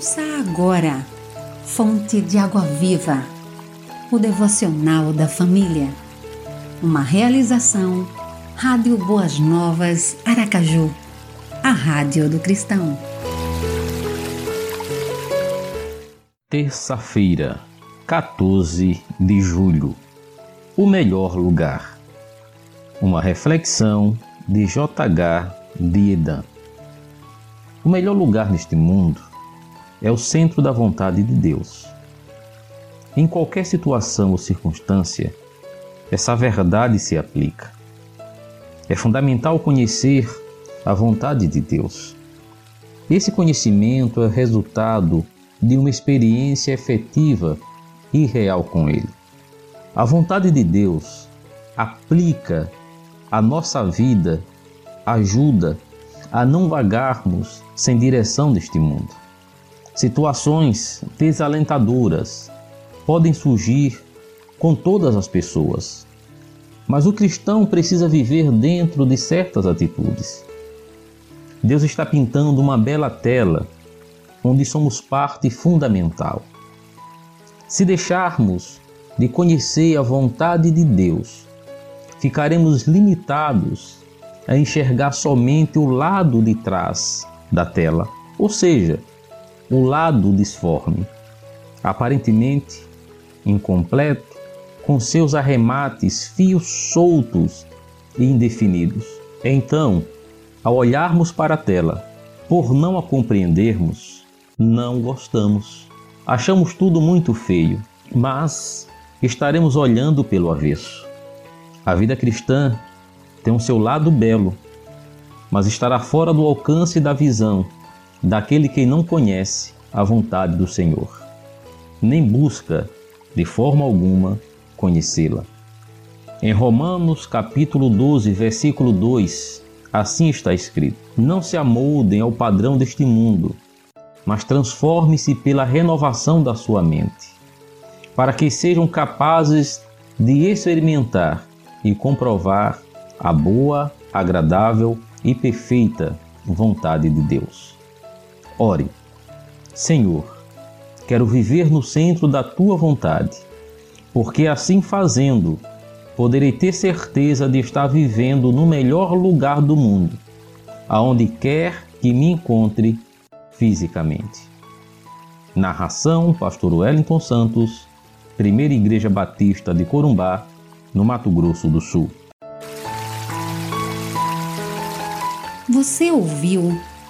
Ouça agora, Fonte de Água Viva, o devocional da família. Uma realização, Rádio Boas Novas, Aracaju, a Rádio do Cristão. Terça-feira, 14 de julho. O melhor lugar. Uma reflexão de J.H. Diedan. O melhor lugar neste mundo é o centro da vontade de Deus. Em qualquer situação ou circunstância, essa verdade se aplica. É fundamental conhecer a vontade de Deus. Esse conhecimento é resultado de uma experiência efetiva e real com Ele. A vontade de Deus aplica a nossa vida, ajuda a não vagarmos sem direção deste mundo. Situações desalentadoras podem surgir com todas as pessoas, mas o cristão precisa viver dentro de certas atitudes. Deus está pintando uma bela tela onde somos parte fundamental. Se deixarmos de conhecer a vontade de Deus, ficaremos limitados a enxergar somente o lado de trás da tela, ou seja, o lado disforme, aparentemente incompleto, com seus arremates, fios soltos e indefinidos. Então, ao olharmos para a tela, por não a compreendermos, não gostamos. Achamos tudo muito feio, mas estaremos olhando pelo avesso. A vida cristã tem o seu lado belo, mas estará fora do alcance da visão daquele que não conhece a vontade do Senhor, nem busca de forma alguma conhecê-la. Em Romanos capítulo 12, versículo 2, assim está escrito: Não se amoldem ao padrão deste mundo, mas transforme-se pela renovação da sua mente, para que sejam capazes de experimentar e comprovar a boa, agradável e perfeita vontade de Deus. Ore, Senhor, quero viver no centro da tua vontade, porque assim fazendo, poderei ter certeza de estar vivendo no melhor lugar do mundo, aonde quer que me encontre fisicamente. Narração: Pastor Wellington Santos, Primeira Igreja Batista de Corumbá, no Mato Grosso do Sul. Você ouviu